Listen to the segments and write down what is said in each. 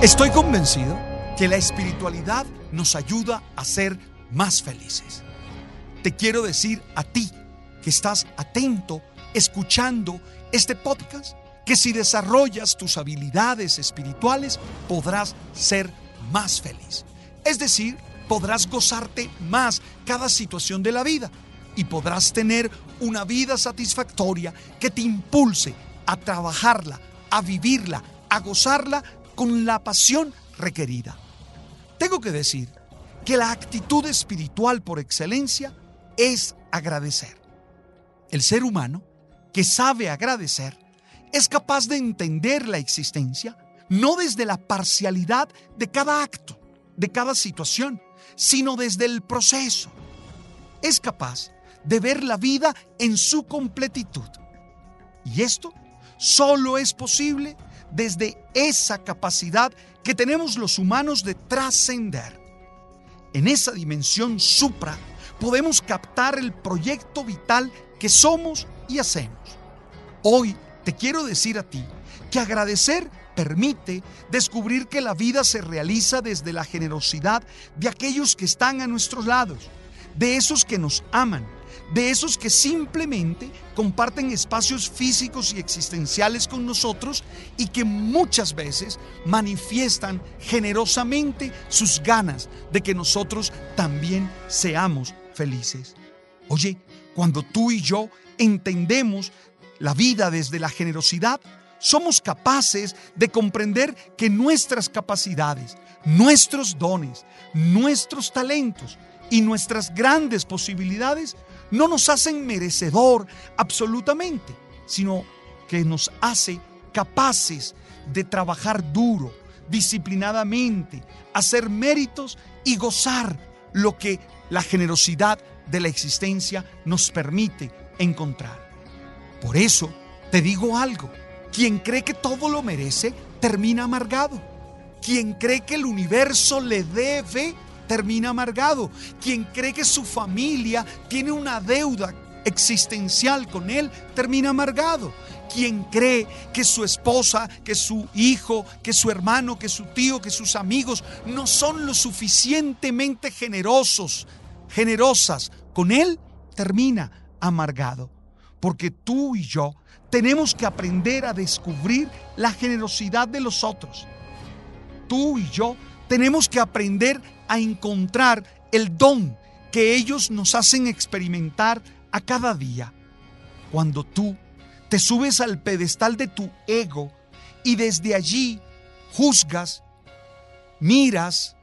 Estoy convencido que la espiritualidad nos ayuda a ser más felices. Te quiero decir a ti que estás atento, escuchando este podcast, que si desarrollas tus habilidades espirituales podrás ser más feliz. Es decir, podrás gozarte más cada situación de la vida y podrás tener una vida satisfactoria que te impulse a trabajarla, a vivirla, a gozarla con la pasión requerida. Tengo que decir que la actitud espiritual por excelencia es agradecer. El ser humano que sabe agradecer es capaz de entender la existencia no desde la parcialidad de cada acto, de cada situación, sino desde el proceso. Es capaz de ver la vida en su completitud. Y esto solo es posible desde esa capacidad que tenemos los humanos de trascender. En esa dimensión supra podemos captar el proyecto vital que somos y hacemos. Hoy te quiero decir a ti que agradecer permite descubrir que la vida se realiza desde la generosidad de aquellos que están a nuestros lados, de esos que nos aman, de esos que simplemente comparten espacios físicos y existenciales con nosotros y que muchas veces manifiestan generosamente sus ganas de que nosotros también seamos felices. Oye, cuando tú y yo entendemos la vida desde la generosidad, somos capaces de comprender que nuestras capacidades, nuestros dones, nuestros talentos y nuestras grandes posibilidades no nos hacen merecedor absolutamente, sino que nos hace capaces de trabajar duro, disciplinadamente, hacer méritos y gozar lo que la generosidad de la existencia nos permite encontrar. Por eso te digo algo, quien cree que todo lo merece, termina amargado. Quien cree que el universo le debe, termina amargado. Quien cree que su familia tiene una deuda existencial con él, termina amargado. Quien cree que su esposa, que su hijo, que su hermano, que su tío, que sus amigos no son lo suficientemente generosos, generosas con él, termina amargado. Porque tú y yo tenemos que aprender a descubrir la generosidad de los otros. Tú y yo tenemos que aprender a encontrar el don que ellos nos hacen experimentar a cada día. Cuando tú te subes al pedestal de tu ego y desde allí juzgas, miras,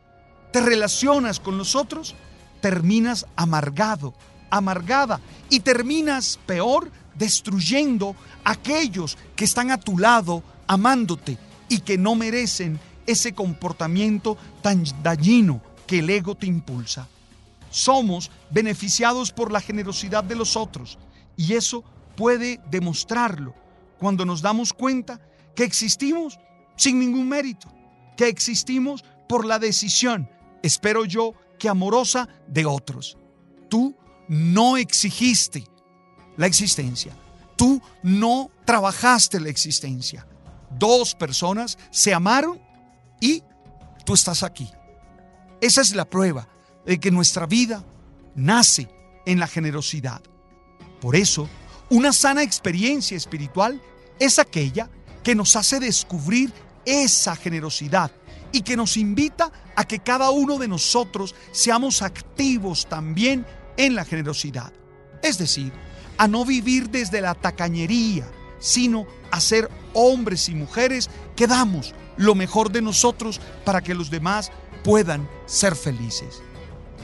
te relacionas con los otros, terminas amargado, amargada y terminas peor destruyendo a aquellos que están a tu lado amándote y que no merecen ese comportamiento tan dañino que el ego te impulsa. Somos beneficiados por la generosidad de los otros y eso puede demostrarlo cuando nos damos cuenta que existimos sin ningún mérito, que existimos por la decisión, espero yo, que amorosa de otros. Tú no exigiste la existencia. Tú no trabajaste la existencia. Dos personas se amaron y tú estás aquí. Esa es la prueba de que nuestra vida nace en la generosidad. Por eso, una sana experiencia espiritual es aquella que nos hace descubrir esa generosidad y que nos invita a que cada uno de nosotros seamos activos también en la generosidad. Es decir, a no vivir desde la tacañería, sino a ser hombres y mujeres que damos lo mejor de nosotros para que los demás puedan ser felices.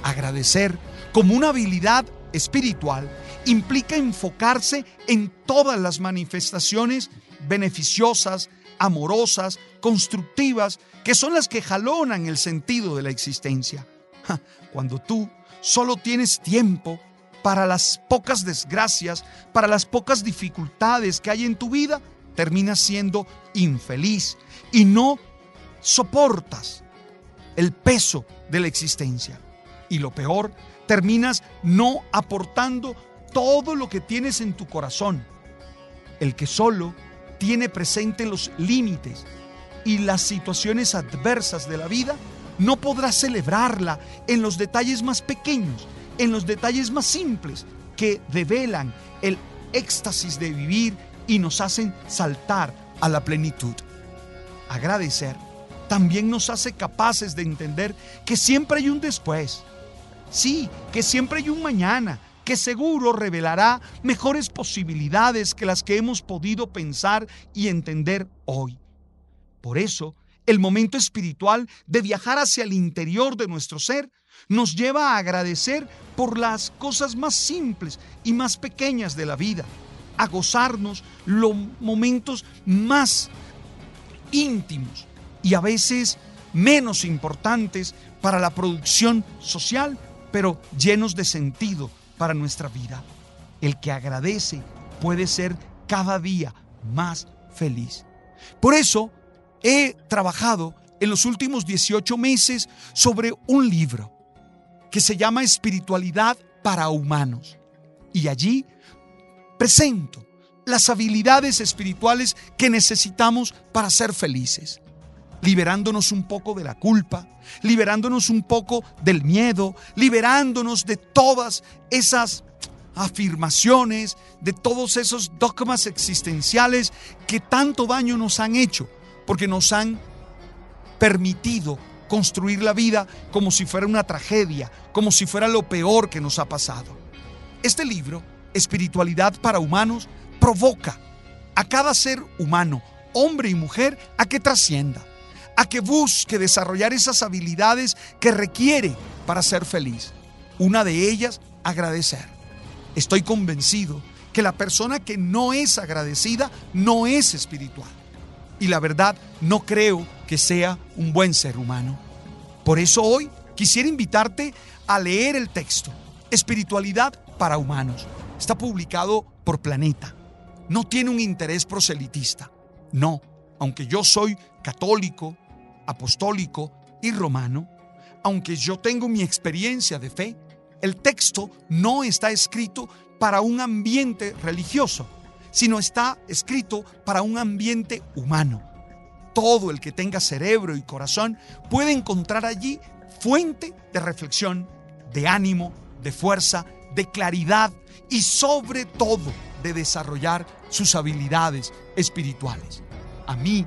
Agradecer como una habilidad espiritual implica enfocarse en todas las manifestaciones beneficiosas, amorosas, constructivas, que son las que jalonan el sentido de la existencia. Cuando tú solo tienes tiempo para las pocas desgracias, para las pocas dificultades que hay en tu vida, terminas siendo infeliz y no soportas el peso de la existencia. Y lo peor, terminas no aportando todo lo que tienes en tu corazón. El que solo tiene presente los límites y las situaciones adversas de la vida, no podrá celebrarla en los detalles más pequeños, en los detalles más simples que revelan el éxtasis de vivir y nos hacen saltar a la plenitud. Agradecer también nos hace capaces de entender que siempre hay un después. Sí, que siempre hay un mañana, que seguro revelará mejores posibilidades que las que hemos podido pensar y entender hoy. Por eso, el momento espiritual de viajar hacia el interior de nuestro ser nos lleva a agradecer por las cosas más simples y más pequeñas de la vida, a gozarnos los momentos más íntimos y a veces menos importantes para la producción social, pero llenos de sentido para nuestra vida. El que agradece puede ser cada día más feliz. Por eso he trabajado en los últimos 18 meses sobre un libro que se llama Espiritualidad para Humanos. Y allí las habilidades espirituales que necesitamos para ser felices, liberándonos un poco de la culpa, liberándonos un poco del miedo, liberándonos de todas esas afirmaciones, de todos esos dogmas existenciales que tanto daño nos han hecho, porque nos han permitido construir la vida como si fuera una tragedia, como si fuera lo peor que nos ha pasado. Este libro, Espiritualidad para Humanos, provoca a cada ser humano, hombre y mujer, a que trascienda, a que busque desarrollar esas habilidades que requiere para ser feliz. Una de ellas, agradecer. Estoy convencido que la persona que no es agradecida no es espiritual. Y la verdad, no creo que sea un buen ser humano. Por eso hoy quisiera invitarte a leer el texto, Espiritualidad para Humanos. Está publicado por Planeta. No tiene un interés proselitista. No, aunque yo soy católico, apostólico y romano, aunque yo tengo mi experiencia de fe, el texto no está escrito para un ambiente religioso, sino está escrito para un ambiente humano. Todo el que tenga cerebro y corazón puede encontrar allí fuente de reflexión, de ánimo, de fuerza, de claridad y sobre todo de desarrollar sus habilidades espirituales. A mí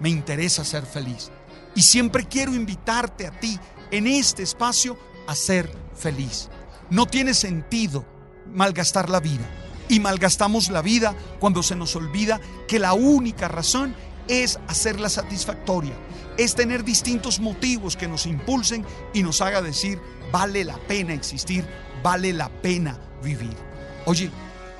me interesa ser feliz y siempre quiero invitarte a ti en este espacio a ser feliz. No tiene sentido malgastar la vida. Y malgastamos la vida cuando se nos olvida que la única razón es hacerla satisfactoria, es tener distintos motivos que nos impulsen y nos haga decir, vale la pena existir, vale la pena vivir. Oye,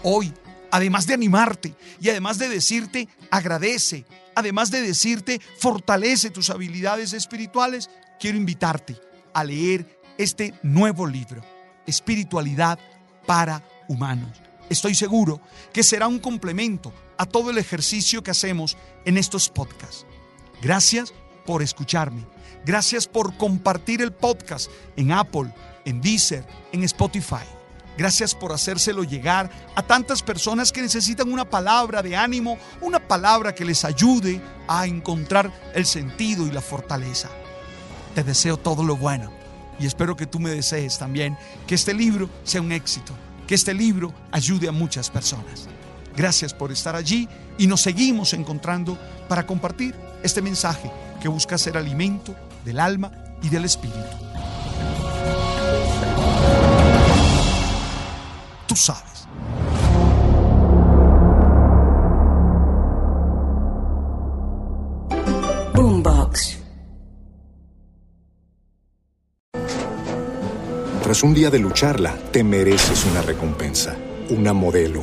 hoy, además de animarte y además de decirte, agradece, además de decirte, fortalece tus habilidades espirituales, quiero invitarte a leer este nuevo libro, Espiritualidad para Humanos. Estoy seguro que será un complemento a todo el ejercicio que hacemos en estos podcasts. Gracias por escucharme. Gracias por compartir el podcast en Apple, en Deezer, en Spotify. Gracias por hacérselo llegar a tantas personas que necesitan una palabra de ánimo, una palabra que les ayude a encontrar el sentido y la fortaleza. Te deseo todo lo bueno y espero que tú me desees también que este libro sea un éxito, que este libro ayude a muchas personas. Gracias por estar allí y nos seguimos encontrando para compartir este mensaje que busca ser alimento del alma y del espíritu. Tú sabes. Boombox. Tras un día de lucharla, te mereces una recompensa, una modelo,